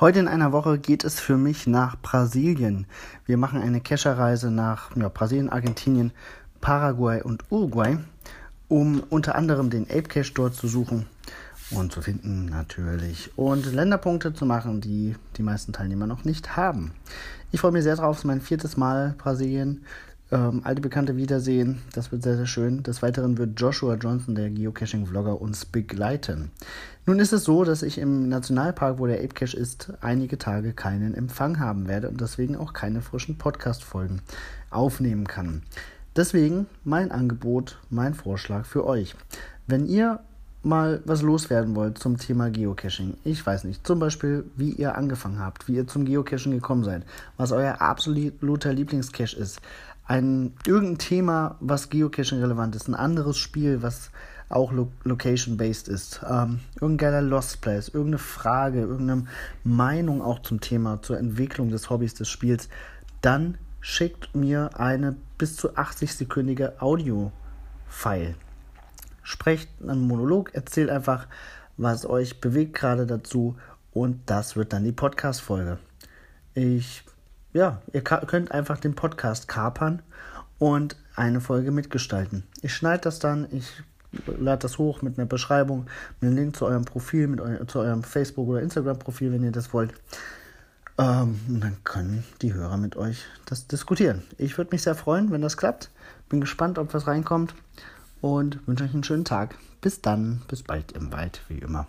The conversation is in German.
Heute in einer Woche geht es für mich nach Brasilien. Wir machen eine Kescherreise nach ja, Brasilien, Argentinien, Paraguay und Uruguay, um unter anderem den Ape Cache dort zu suchen und zu finden natürlich und Länderpunkte zu machen, die die meisten Teilnehmer noch nicht haben. Ich freue mich sehr drauf, es ist mein viertes Mal Brasilien ähm, alte Bekannte wiedersehen. Das wird sehr, sehr schön. Des Weiteren wird Joshua Johnson, der Geocaching-Vlogger, uns begleiten. Nun ist es so, dass ich im Nationalpark, wo der Ape Cache ist, einige Tage keinen Empfang haben werde und deswegen auch keine frischen Podcast-Folgen aufnehmen kann. Deswegen mein Angebot, mein Vorschlag für euch. Wenn ihr mal was loswerden wollt zum Thema Geocaching, ich weiß nicht, zum Beispiel, wie ihr angefangen habt, wie ihr zum Geocaching gekommen seid, was euer absoluter Lieblingscache ist, ein irgendein Thema, was Geocaching relevant ist, ein anderes Spiel, was auch lo location-based ist, ähm, irgendein geiler Lost Place, irgendeine Frage, irgendeine Meinung auch zum Thema, zur Entwicklung des Hobbys des Spiels, dann schickt mir eine bis zu 80-sekündige Audio-File. Sprecht einen Monolog, erzählt einfach, was euch bewegt gerade dazu und das wird dann die Podcast-Folge. Ich ja, ihr könnt einfach den Podcast kapern und eine Folge mitgestalten. Ich schneide das dann, ich lade das hoch mit einer Beschreibung, mit einem Link zu eurem Profil, mit eu zu eurem Facebook- oder Instagram-Profil, wenn ihr das wollt. Ähm, und dann können die Hörer mit euch das diskutieren. Ich würde mich sehr freuen, wenn das klappt. Bin gespannt, ob was reinkommt und wünsche euch einen schönen Tag. Bis dann, bis bald im Wald, wie immer.